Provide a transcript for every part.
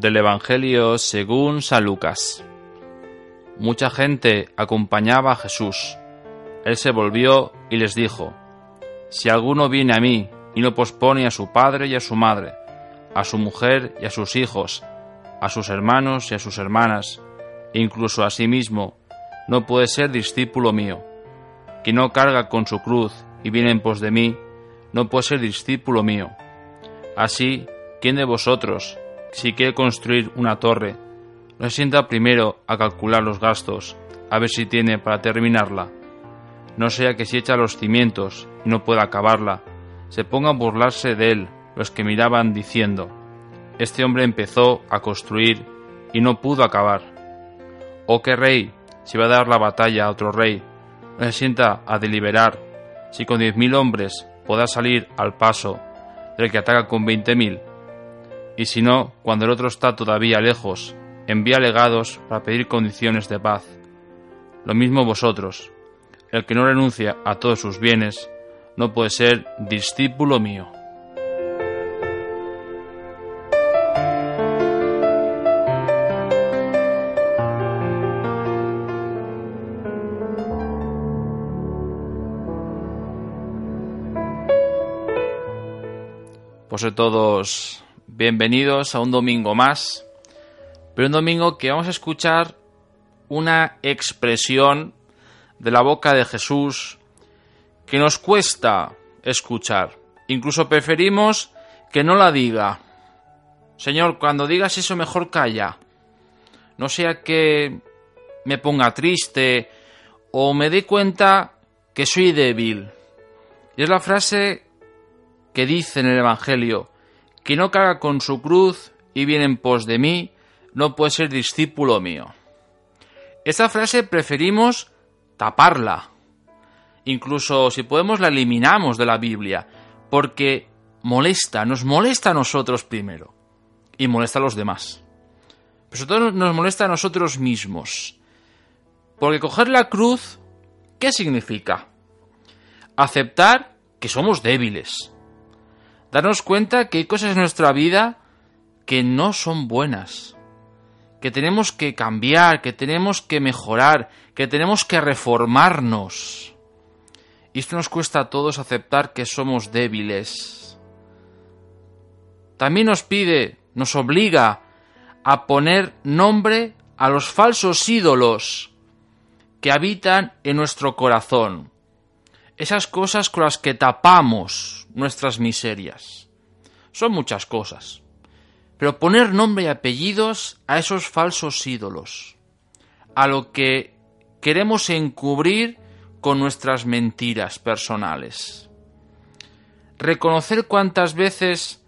Del Evangelio según San Lucas. Mucha gente acompañaba a Jesús. Él se volvió y les dijo, Si alguno viene a mí y no pospone a su padre y a su madre, a su mujer y a sus hijos, a sus hermanos y a sus hermanas, e incluso a sí mismo, no puede ser discípulo mío. Quien no carga con su cruz y viene en pos de mí, no puede ser discípulo mío. Así, ¿quién de vosotros, si quiere construir una torre, no se sienta primero a calcular los gastos, a ver si tiene para terminarla? No sea que si echa los cimientos y no pueda acabarla, se ponga a burlarse de él los que miraban diciendo, Este hombre empezó a construir y no pudo acabar. ¿O qué rey, si va a dar la batalla a otro rey, no se sienta a deliberar si con diez mil hombres podrá salir al paso del que ataca con veinte mil? Y si no, cuando el otro está todavía lejos, envía legados para pedir condiciones de paz. Lo mismo vosotros, el que no renuncia a todos sus bienes, no puede ser discípulo mío. Pues todos bienvenidos a un domingo más, pero un domingo que vamos a escuchar una expresión de la boca de Jesús que nos cuesta escuchar. Incluso preferimos que no la diga. Señor, cuando digas eso mejor calla. No sea que me ponga triste o me dé cuenta que soy débil. Y es la frase que dice en el Evangelio, que no caga con su cruz y viene en pos de mí, no puede ser discípulo mío. Esta frase preferimos taparla, Incluso si podemos la eliminamos de la Biblia, porque molesta, nos molesta a nosotros primero y molesta a los demás. Pero sobre todo nos molesta a nosotros mismos. Porque coger la cruz, ¿qué significa? Aceptar que somos débiles. Darnos cuenta que hay cosas en nuestra vida que no son buenas. Que tenemos que cambiar, que tenemos que mejorar, que tenemos que reformarnos. Y esto nos cuesta a todos aceptar que somos débiles. También nos pide, nos obliga a poner nombre a los falsos ídolos que habitan en nuestro corazón. Esas cosas con las que tapamos nuestras miserias. Son muchas cosas. Pero poner nombre y apellidos a esos falsos ídolos. A lo que queremos encubrir con nuestras mentiras personales. Reconocer cuántas veces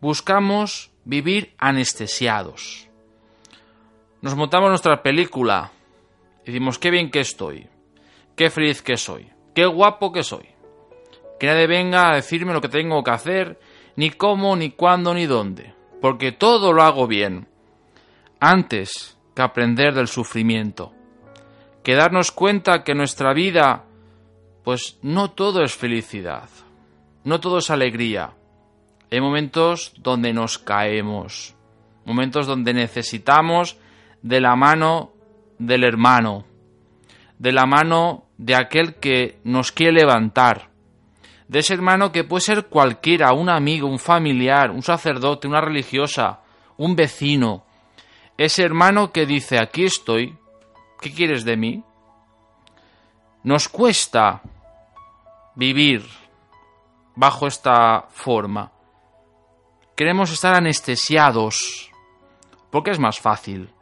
buscamos vivir anestesiados. Nos montamos nuestra película y decimos qué bien que estoy, qué feliz que soy, qué guapo que soy. Que nadie venga a decirme lo que tengo que hacer, ni cómo, ni cuándo, ni dónde, porque todo lo hago bien, antes que aprender del sufrimiento que darnos cuenta que nuestra vida, pues no todo es felicidad, no todo es alegría. Hay momentos donde nos caemos, momentos donde necesitamos de la mano del hermano, de la mano de aquel que nos quiere levantar, de ese hermano que puede ser cualquiera, un amigo, un familiar, un sacerdote, una religiosa, un vecino, ese hermano que dice aquí estoy, ¿Qué quieres de mí? Nos cuesta vivir bajo esta forma. Queremos estar anestesiados porque es más fácil.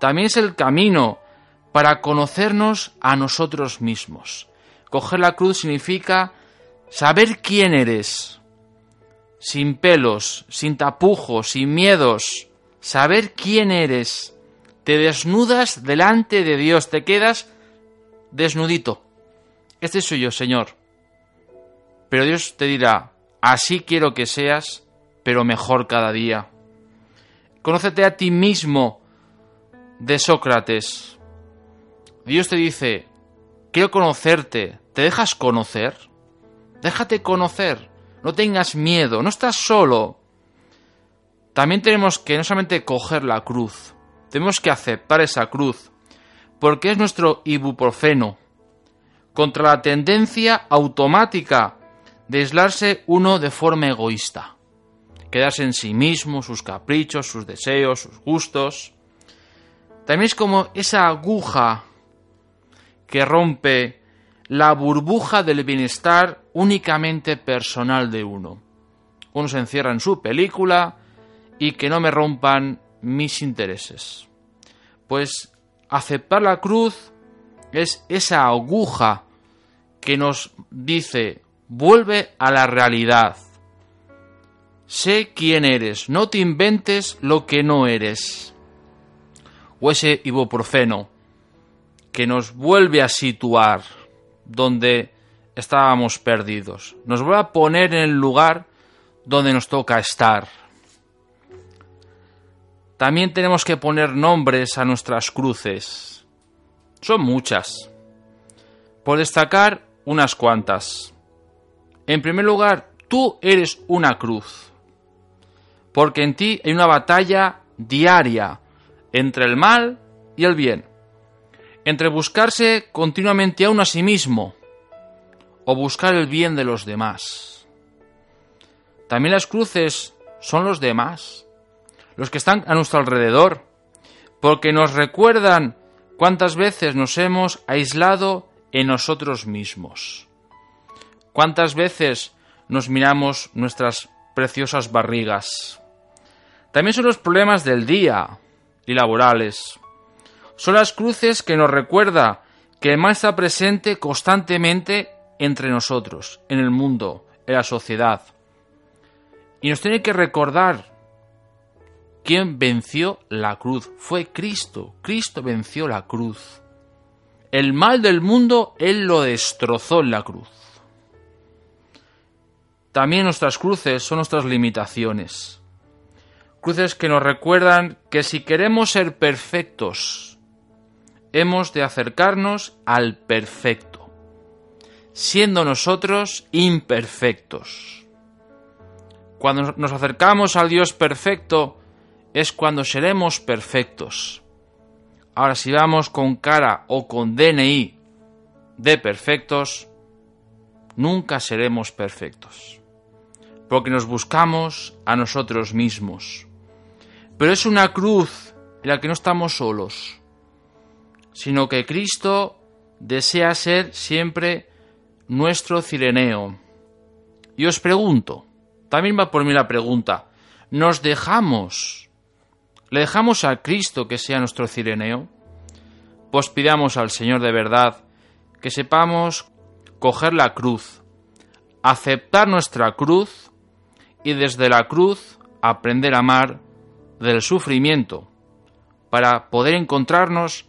También es el camino para conocernos a nosotros mismos. Coger la cruz significa saber quién eres, sin pelos, sin tapujos, sin miedos, saber quién eres te desnudas delante de Dios, te quedas desnudito. Este soy yo, Señor. Pero Dios te dirá, así quiero que seas, pero mejor cada día. Conócete a ti mismo de Sócrates. Dios te dice, quiero conocerte, ¿te dejas conocer? Déjate conocer, no tengas miedo, no estás solo. también tenemos que no solamente coger la cruz, tenemos que aceptar esa cruz, porque es nuestro ibuprofeno contra la tendencia automática de aislarse uno de forma egoísta, quedarse en sí mismo, sus caprichos, sus deseos, sus gustos. También es como esa aguja que rompe la burbuja del bienestar únicamente personal de uno. Uno se encierra en su película y que no me rompan mis intereses. Pues aceptar la cruz es esa aguja que nos dice, vuelve a la realidad. Sé quién eres, no te inventes lo que no eres. O ese ibuprofeno que nos vuelve a situar donde estábamos perdidos. Nos vuelve a poner en el lugar donde nos toca estar. También tenemos que poner nombres a nuestras cruces. Son muchas. Por destacar unas cuantas. En primer lugar, tú eres una cruz. Porque en ti hay una batalla diaria entre el mal y el bien. Entre buscarse continuamente a uno a sí mismo o buscar el bien de los demás. También las cruces son los demás, los que están a nuestro alrededor, porque nos recuerdan cuántas veces nos hemos aislado en nosotros mismos. ¿Cuántas veces nos miramos nuestras preciosas barrigas? También son los problemas del día y laborales. Son las cruces que nos recuerda que el mal está presente constantemente entre nosotros, en el mundo, en la sociedad. Y nos tiene que recordar quién venció la cruz. Fue Cristo. Cristo venció la cruz. El mal del mundo Él lo destrozó en la cruz. También nuestras cruces son nuestras limitaciones. Cruces que nos recuerdan que si queremos ser perfectos, hemos de acercarnos al perfecto, siendo nosotros imperfectos. Cuando nos acercamos al Dios perfecto es cuando seremos perfectos. Ahora, si vamos con cara o con DNI de perfectos, nunca seremos perfectos. Porque nos buscamos a nosotros mismos. Pero es una cruz en la que no estamos solos, sino que Cristo desea ser siempre nuestro cireneo. Y os pregunto, también va por mí la pregunta, ¿nos dejamos ¿Le dejamos a Cristo que sea nuestro cireneo? Pues pidamos al Señor de verdad que sepamos coger la cruz, aceptar nuestra cruz y desde la cruz aprender a amar del sufrimiento para poder encontrarnos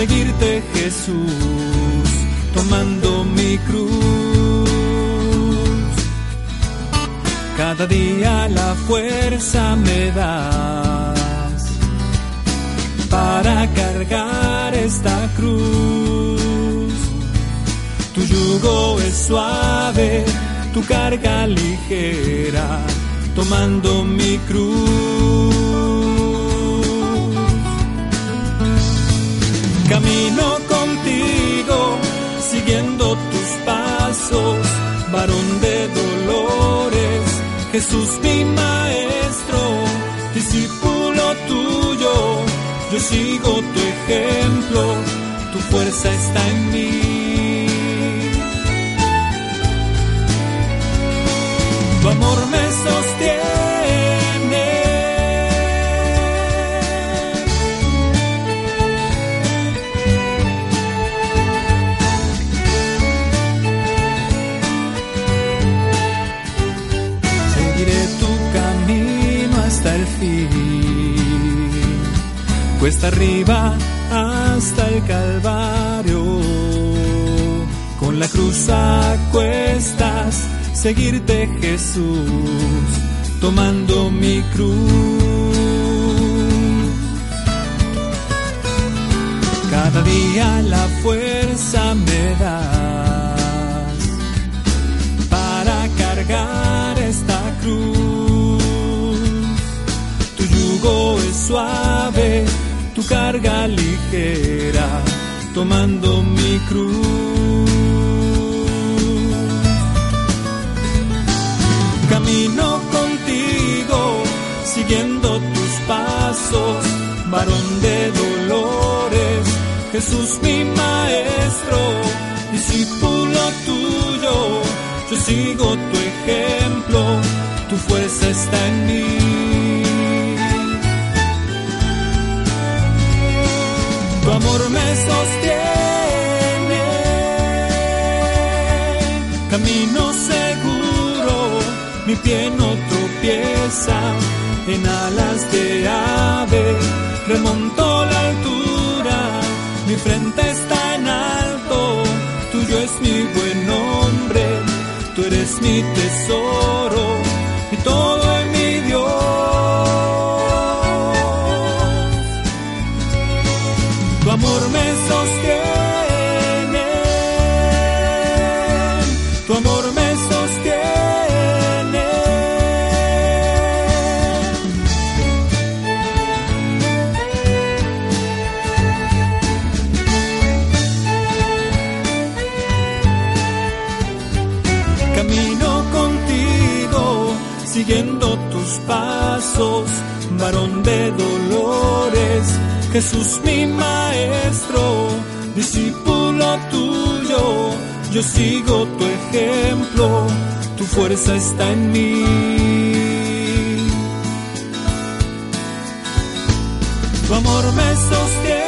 seguirte Jesús, tomando mi cruz. Cada día la fuerza me das para cargar esta cruz. Tu yugo es suave, tu carga ligera, tomando mi cruz. Camino contigo, siguiendo tus pasos, varón de dolores, Jesús mi maestro, discípulo tuyo, yo sigo tu ejemplo, tu fuerza está en mí. tu amor me sostiene. Seguiré tu camino hasta el fin, cuesta arriba hasta el Calvario. Con la cruz a cuestas seguirte Jesús, tomando mi cruz. Cada día la fuerza me das para cargar esta cruz. Tu yugo es suave, tu carga ligera, tomando mi cruz. Jesús mi maestro, discípulo tuyo, yo sigo tu ejemplo, tu fuerza está en mí. Tu amor me sostiene, camino seguro, mi pie no tropieza, en alas de ave, remontó la mi frente está en alto, tuyo es mi buen nombre, tú eres mi tesoro y todo pasos, varón de dolores, Jesús mi maestro, discípulo tuyo, yo sigo tu ejemplo, tu fuerza está en mí. Tu amor me sostiene.